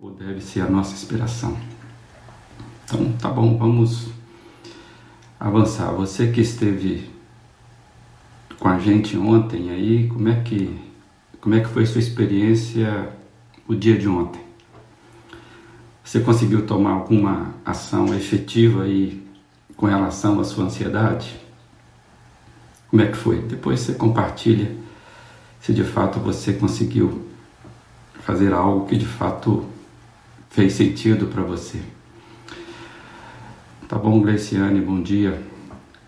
ou deve ser a nossa inspiração. Então, tá bom, vamos avançar. Você que esteve com a gente ontem aí, como é que como é que foi sua experiência o dia de ontem? Você conseguiu tomar alguma ação efetiva aí com relação à sua ansiedade? Como é que foi? Depois você compartilha se de fato você conseguiu fazer algo que de fato fez sentido para você. Tá bom, Gleiciane, bom dia.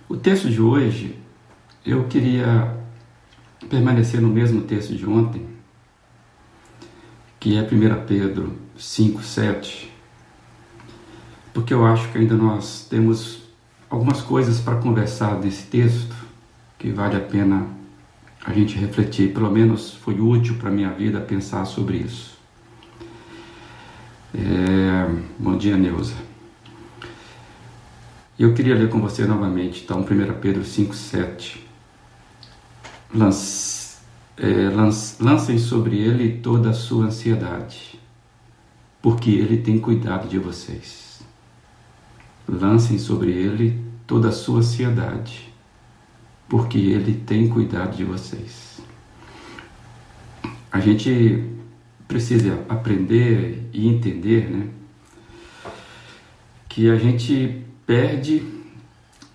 O texto de hoje, eu queria permanecer no mesmo texto de ontem, que é 1 Pedro 5, 7, porque eu acho que ainda nós temos algumas coisas para conversar desse texto que vale a pena a gente refletir, pelo menos foi útil para a minha vida pensar sobre isso. É, bom dia, Neuza. Eu queria ler com você novamente, então, 1 Pedro 5, 7. Lance, é, lance, lancem sobre ele toda a sua ansiedade, porque ele tem cuidado de vocês. Lancem sobre ele toda a sua ansiedade, porque ele tem cuidado de vocês. A gente precisa aprender e entender né, que a gente perde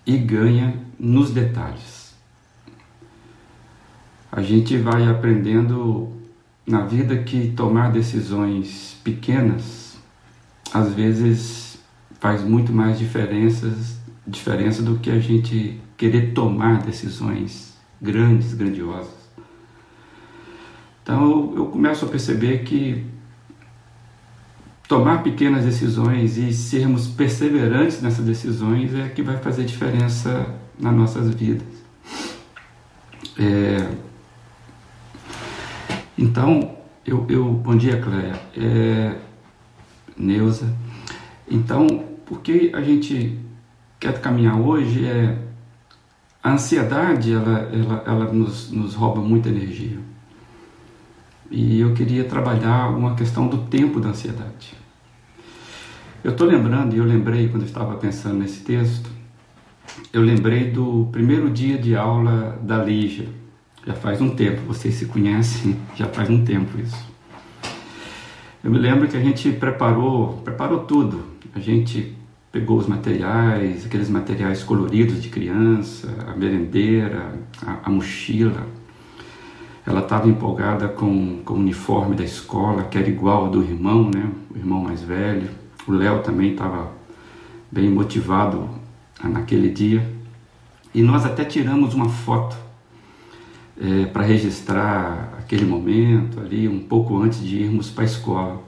e ganha nos detalhes. A gente vai aprendendo na vida que tomar decisões pequenas às vezes faz muito mais diferenças, diferença do que a gente querer tomar decisões grandes, grandiosas. Então eu começo a perceber que tomar pequenas decisões e sermos perseverantes nessas decisões é que vai fazer diferença nas nossas vidas. É... Então, eu, eu, bom dia, Cléia, é... Neuza. Então, por que a gente quer caminhar hoje é a ansiedade, ela, ela, ela nos, nos rouba muita energia. E eu queria trabalhar uma questão do tempo da ansiedade. Eu estou lembrando, e eu lembrei quando eu estava pensando nesse texto, eu lembrei do primeiro dia de aula da Lígia. Já faz um tempo, vocês se conhecem, já faz um tempo isso. Eu me lembro que a gente preparou, preparou tudo. A gente pegou os materiais, aqueles materiais coloridos de criança, a merendeira, a, a mochila, ela estava empolgada com, com o uniforme da escola, que era igual ao do irmão, né? O irmão mais velho. O Léo também estava bem motivado naquele dia. E nós até tiramos uma foto é, para registrar aquele momento ali, um pouco antes de irmos para a escola.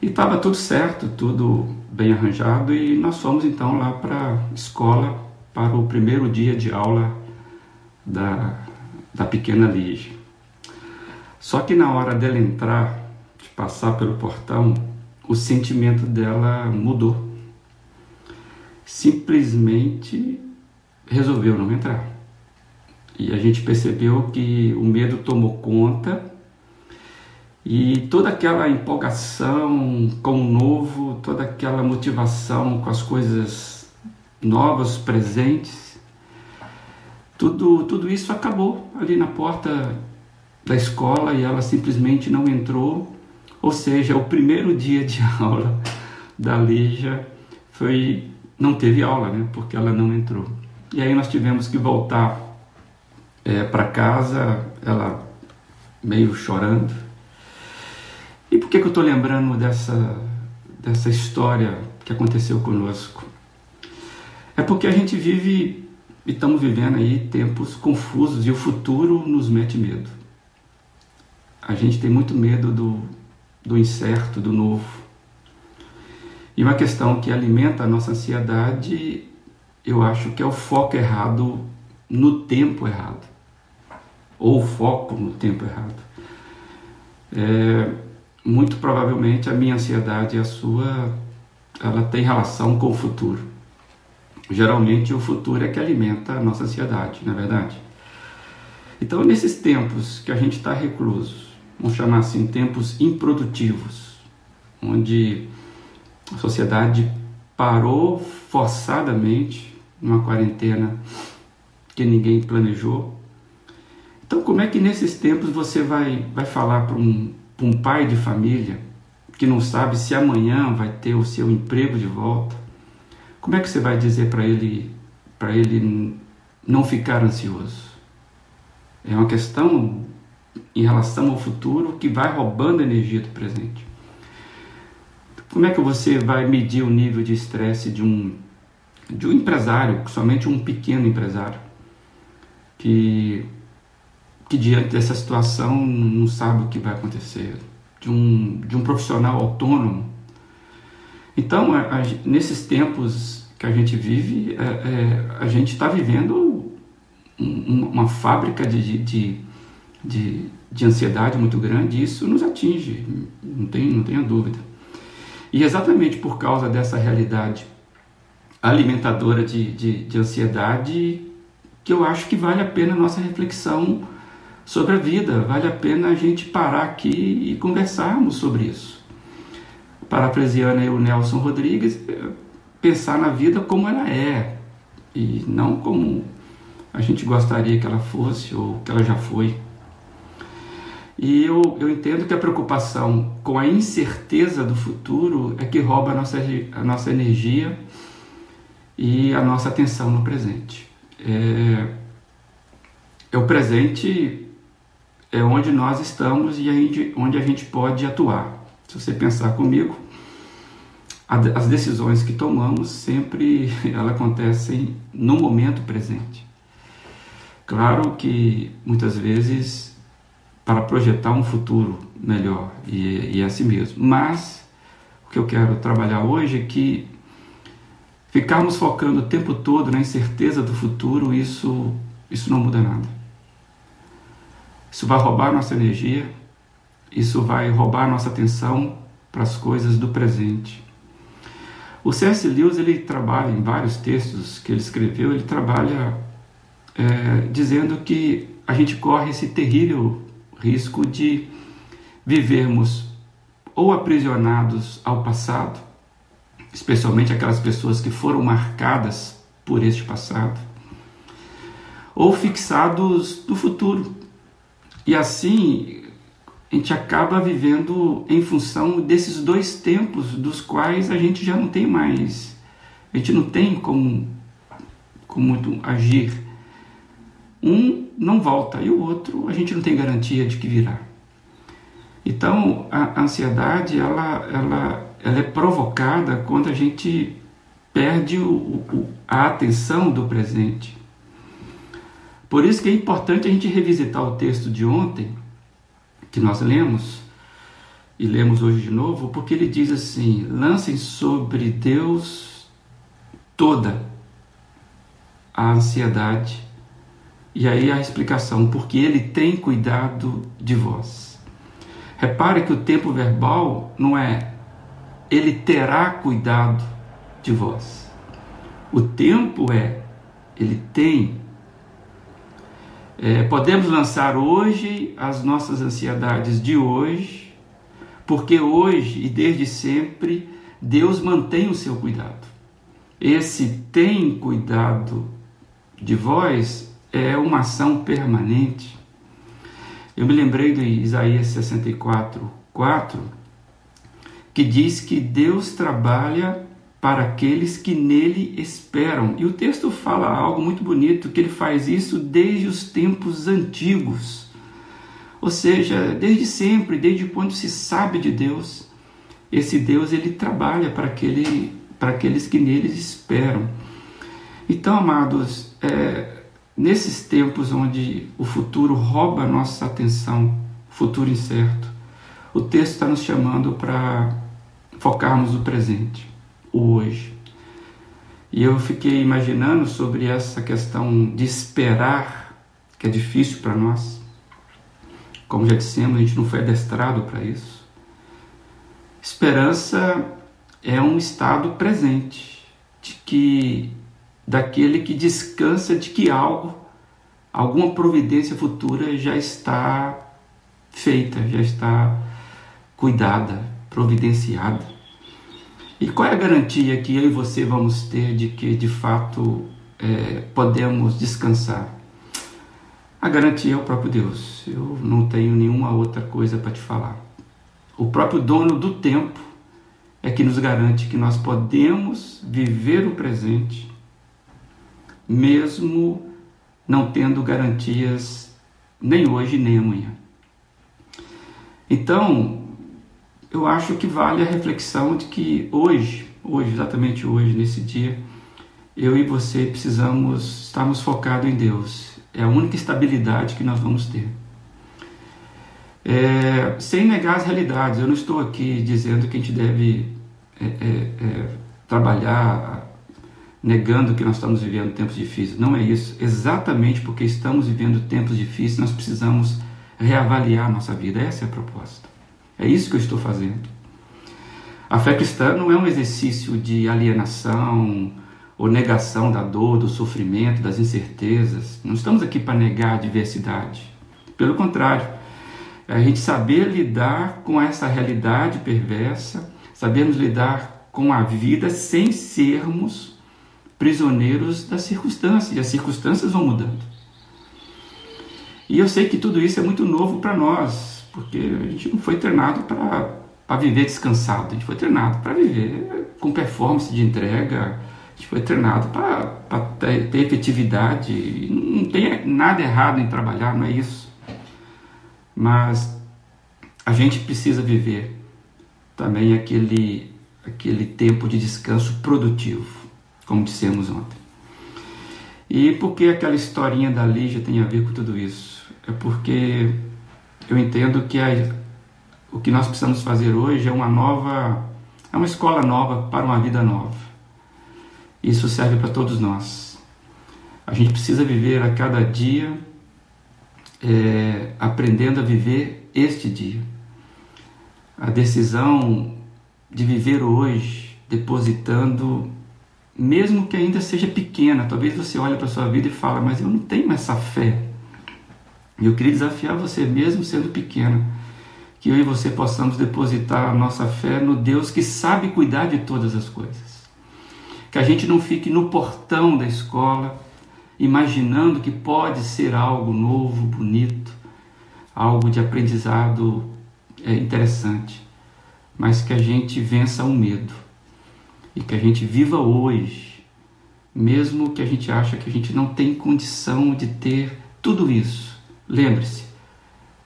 E estava tudo certo, tudo bem arranjado, e nós fomos então lá para a escola para o primeiro dia de aula da, da pequena Lígia. Só que na hora dela entrar, de passar pelo portão, o sentimento dela mudou. Simplesmente resolveu não entrar. E a gente percebeu que o medo tomou conta e toda aquela empolgação com o novo, toda aquela motivação com as coisas novas, presentes, tudo, tudo isso acabou ali na porta da escola e ela simplesmente não entrou. Ou seja, o primeiro dia de aula da Lígia foi não teve aula, né? Porque ela não entrou. E aí nós tivemos que voltar é, para casa, ela meio chorando. Que, que eu estou lembrando dessa, dessa história que aconteceu conosco? É porque a gente vive e estamos vivendo aí tempos confusos e o futuro nos mete medo. A gente tem muito medo do, do incerto, do novo. E uma questão que alimenta a nossa ansiedade, eu acho que é o foco errado no tempo errado. Ou o foco no tempo errado. É, muito provavelmente a minha ansiedade e a sua, ela tem relação com o futuro. Geralmente o futuro é que alimenta a nossa ansiedade, não é verdade? Então, nesses tempos que a gente está recluso, vamos chamar assim, tempos improdutivos, onde a sociedade parou forçadamente numa quarentena que ninguém planejou. Então, como é que nesses tempos você vai, vai falar para um, um pai de família que não sabe se amanhã vai ter o seu emprego de volta? Como é que você vai dizer para ele para ele não ficar ansioso? É uma questão em relação ao futuro que vai roubando energia do presente. Como é que você vai medir o nível de estresse de um de um empresário, somente um pequeno empresário, que que diante dessa situação não sabe o que vai acontecer, de um de um profissional autônomo. Então, a, a, nesses tempos que a gente vive, é, é, a gente está vivendo um, uma fábrica de, de, de, de ansiedade muito grande, e isso nos atinge, não, tem, não tenha dúvida. E exatamente por causa dessa realidade alimentadora de, de, de ansiedade, que eu acho que vale a pena a nossa reflexão sobre a vida, vale a pena a gente parar aqui e conversarmos sobre isso. Parafraseando o Nelson Rodrigues, pensar na vida como ela é, e não como a gente gostaria que ela fosse ou que ela já foi. E eu, eu entendo que a preocupação com a incerteza do futuro é que rouba a nossa, a nossa energia e a nossa atenção no presente. É, é o presente é onde nós estamos e onde a gente pode atuar. Se você pensar comigo, as decisões que tomamos sempre elas acontecem no momento presente. Claro que muitas vezes para projetar um futuro melhor, e, e é assim mesmo. Mas o que eu quero trabalhar hoje é que ficarmos focando o tempo todo na incerteza do futuro, isso, isso não muda nada. Isso vai roubar nossa energia, isso vai roubar nossa atenção para as coisas do presente. O C.S. Lewis ele trabalha em vários textos que ele escreveu, ele trabalha é, dizendo que a gente corre esse terrível risco de vivermos ou aprisionados ao passado, especialmente aquelas pessoas que foram marcadas por este passado, ou fixados no futuro. E assim a gente acaba vivendo em função desses dois tempos dos quais a gente já não tem mais, a gente não tem como, como agir. Um não volta e o outro a gente não tem garantia de que virá. Então, a ansiedade ela, ela, ela é provocada quando a gente perde o, o, a atenção do presente. Por isso que é importante a gente revisitar o texto de ontem, que nós lemos, e lemos hoje de novo, porque ele diz assim: lancem sobre Deus toda a ansiedade e aí a explicação, porque ele tem cuidado de vós. Repare que o tempo verbal não é ele terá cuidado de vós. O tempo é ele tem. É, podemos lançar hoje as nossas ansiedades de hoje, porque hoje e desde sempre Deus mantém o seu cuidado. Esse tem cuidado de vós é uma ação permanente. Eu me lembrei de Isaías 64, 4, que diz que Deus trabalha para aqueles que nele esperam. E o texto fala algo muito bonito, que ele faz isso desde os tempos antigos. Ou seja, desde sempre, desde quando se sabe de Deus, esse Deus ele trabalha para, aquele, para aqueles que nele esperam. Então, amados, é, Nesses tempos onde o futuro rouba a nossa atenção, futuro incerto, o texto está nos chamando para focarmos no presente, hoje. E eu fiquei imaginando sobre essa questão de esperar, que é difícil para nós. Como já dissemos, a gente não foi adestrado para isso. Esperança é um estado presente, de que daquele que descansa de que algo, alguma providência futura já está feita, já está cuidada providenciada. E qual é a garantia que eu e você vamos ter de que de fato é, podemos descansar? A garantia é o próprio Deus. Eu não tenho nenhuma outra coisa para te falar. O próprio dono do tempo é que nos garante que nós podemos viver o presente, mesmo não tendo garantias nem hoje nem amanhã. Então, eu acho que vale a reflexão de que hoje, hoje, exatamente hoje, nesse dia, eu e você precisamos estarmos focados em Deus. É a única estabilidade que nós vamos ter. É, sem negar as realidades, eu não estou aqui dizendo que a gente deve é, é, é, trabalhar negando que nós estamos vivendo tempos difíceis. Não é isso. Exatamente porque estamos vivendo tempos difíceis, nós precisamos reavaliar a nossa vida. Essa é a proposta. É isso que eu estou fazendo. A fé cristã não é um exercício de alienação ou negação da dor, do sofrimento, das incertezas. Não estamos aqui para negar a diversidade. Pelo contrário, é a gente saber lidar com essa realidade perversa, sabermos lidar com a vida sem sermos prisioneiros das circunstâncias. E as circunstâncias vão mudando. E eu sei que tudo isso é muito novo para nós, porque a gente não foi treinado para viver descansado, a gente foi treinado para viver com performance de entrega, a gente foi treinado para ter, ter efetividade. Não tem nada errado em trabalhar, não é isso. Mas a gente precisa viver também aquele, aquele tempo de descanso produtivo, como dissemos ontem. E por que aquela historinha da Lígia tem a ver com tudo isso? É porque eu entendo que a, o que nós precisamos fazer hoje é uma nova, é uma escola nova para uma vida nova. Isso serve para todos nós. A gente precisa viver a cada dia é, aprendendo a viver este dia. A decisão de viver hoje, depositando, mesmo que ainda seja pequena, talvez você olhe para a sua vida e fala, mas eu não tenho essa fé. E eu queria desafiar você, mesmo sendo pequeno, que eu e você possamos depositar a nossa fé no Deus que sabe cuidar de todas as coisas. Que a gente não fique no portão da escola, imaginando que pode ser algo novo, bonito, algo de aprendizado é, interessante, mas que a gente vença o medo e que a gente viva hoje, mesmo que a gente acha que a gente não tem condição de ter tudo isso. Lembre-se,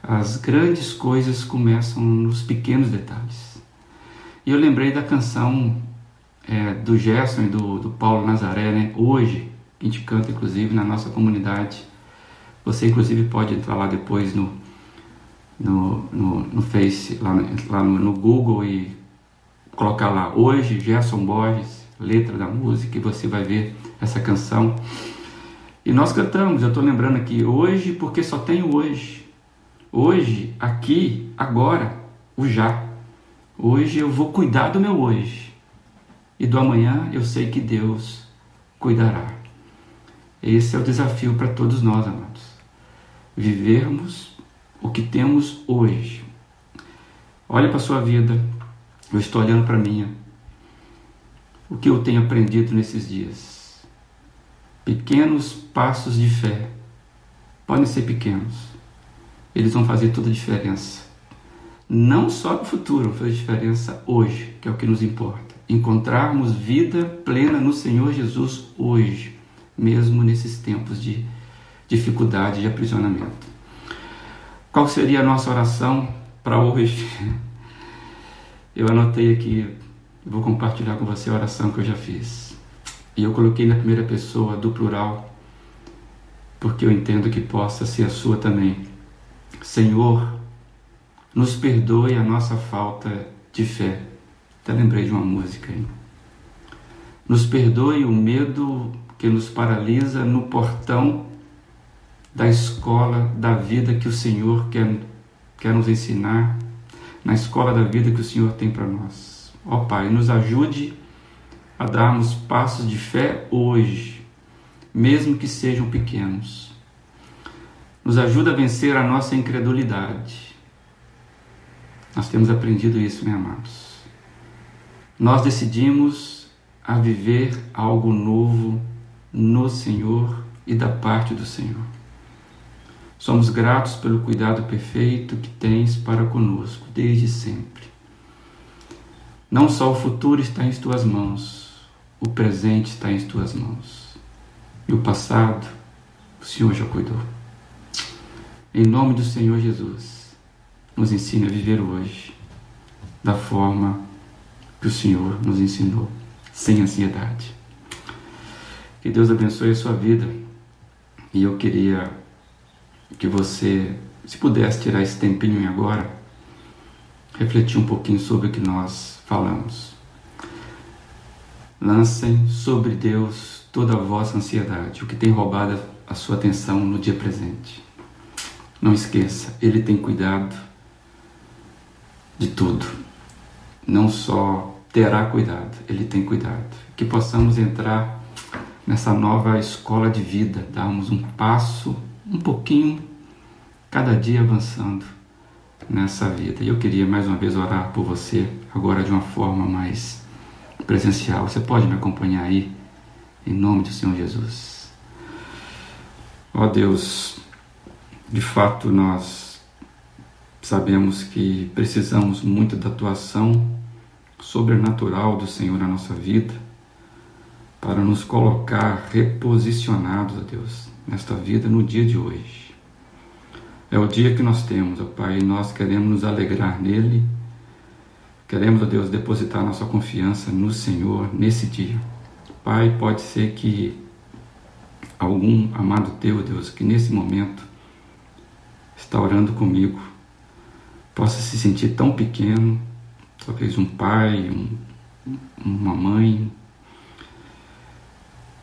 as grandes coisas começam nos pequenos detalhes. E eu lembrei da canção é, do Gerson e do, do Paulo Nazaré, né? Hoje, que a gente canta inclusive na nossa comunidade. Você inclusive pode entrar lá depois no, no, no, no Face, lá, lá no, no, Google e colocar lá hoje Gerson Borges, letra da música, e você vai ver essa canção. E nós cantamos, eu estou lembrando aqui, hoje porque só tenho hoje. Hoje, aqui, agora, o já. Hoje eu vou cuidar do meu hoje. E do amanhã eu sei que Deus cuidará. Esse é o desafio para todos nós, amados. Vivermos o que temos hoje. Olha para a sua vida, eu estou olhando para a minha. O que eu tenho aprendido nesses dias? Pequenos passos de fé. Podem ser pequenos. Eles vão fazer toda a diferença. Não só no futuro, faz diferença hoje, que é o que nos importa. Encontrarmos vida plena no Senhor Jesus hoje mesmo nesses tempos de dificuldade, de aprisionamento. Qual seria a nossa oração para hoje? Eu anotei aqui, vou compartilhar com você a oração que eu já fiz. E eu coloquei na primeira pessoa do plural, porque eu entendo que possa ser a sua também. Senhor, nos perdoe a nossa falta de fé. Até lembrei de uma música aí. Nos perdoe o medo que nos paralisa no portão da escola da vida que o Senhor quer, quer nos ensinar, na escola da vida que o Senhor tem para nós. Ó Pai, nos ajude a darmos passos de fé hoje, mesmo que sejam pequenos. Nos ajuda a vencer a nossa incredulidade. Nós temos aprendido isso, meus amados. Nós decidimos a viver algo novo no Senhor e da parte do Senhor. Somos gratos pelo cuidado perfeito que tens para conosco desde sempre. Não só o futuro está em tuas mãos, o presente está em tuas mãos. E o passado, o Senhor já cuidou. Em nome do Senhor Jesus, nos ensine a viver hoje da forma que o Senhor nos ensinou, sem ansiedade. Que Deus abençoe a sua vida. E eu queria que você, se pudesse tirar esse tempinho agora, refletir um pouquinho sobre o que nós falamos. Lancem sobre Deus toda a vossa ansiedade, o que tem roubado a sua atenção no dia presente. Não esqueça, Ele tem cuidado de tudo. Não só terá cuidado, Ele tem cuidado. Que possamos entrar nessa nova escola de vida, darmos um passo, um pouquinho, cada dia avançando nessa vida. E eu queria mais uma vez orar por você, agora de uma forma mais presencial. Você pode me acompanhar aí, em nome do Senhor Jesus. Ó Deus, de fato nós sabemos que precisamos muito da atuação sobrenatural do Senhor na nossa vida para nos colocar reposicionados, ó Deus, nesta vida no dia de hoje. É o dia que nós temos, ó Pai, e nós queremos nos alegrar nele. Queremos, ó Deus, depositar nossa confiança no Senhor nesse dia. Pai, pode ser que algum amado teu, Deus, que nesse momento está orando comigo, possa se sentir tão pequeno, talvez um pai, um, uma mãe,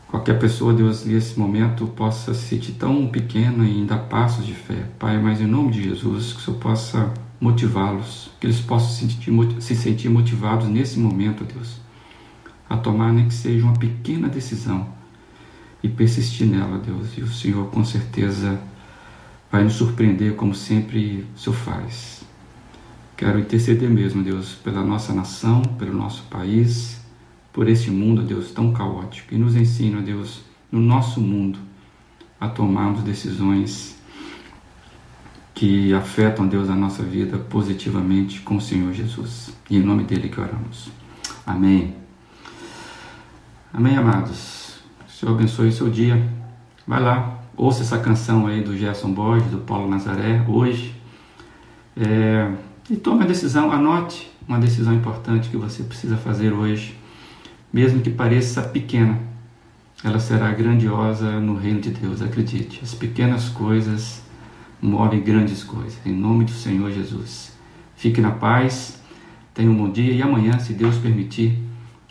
qualquer pessoa, Deus, nesse momento possa se sentir tão pequena e ainda passos de fé. Pai, mas em nome de Jesus, que o Senhor possa motivá-los, que eles possam se sentir, se sentir motivados nesse momento, Deus, a tomar nem que seja uma pequena decisão e persistir nela, Deus. E o Senhor, com certeza, vai nos surpreender como sempre o Senhor faz. Quero interceder mesmo, Deus, pela nossa nação, pelo nosso país, por esse mundo, Deus, tão caótico. E nos ensina, Deus, no nosso mundo, a tomarmos decisões que afetam, Deus, a nossa vida positivamente com o Senhor Jesus. E em nome dele que oramos. Amém. Amém, amados. O Senhor abençoe o seu dia. Vai lá, ouça essa canção aí do Gerson Borges, do Paulo Nazaré, hoje. É, e tome a decisão, anote uma decisão importante que você precisa fazer hoje mesmo que pareça pequena, ela será grandiosa no reino de Deus, acredite. As pequenas coisas movem grandes coisas. Em nome do Senhor Jesus. Fique na paz, tenha um bom dia e amanhã, se Deus permitir,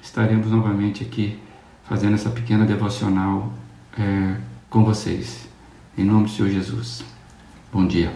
estaremos novamente aqui fazendo essa pequena devocional é, com vocês. Em nome do Senhor Jesus. Bom dia.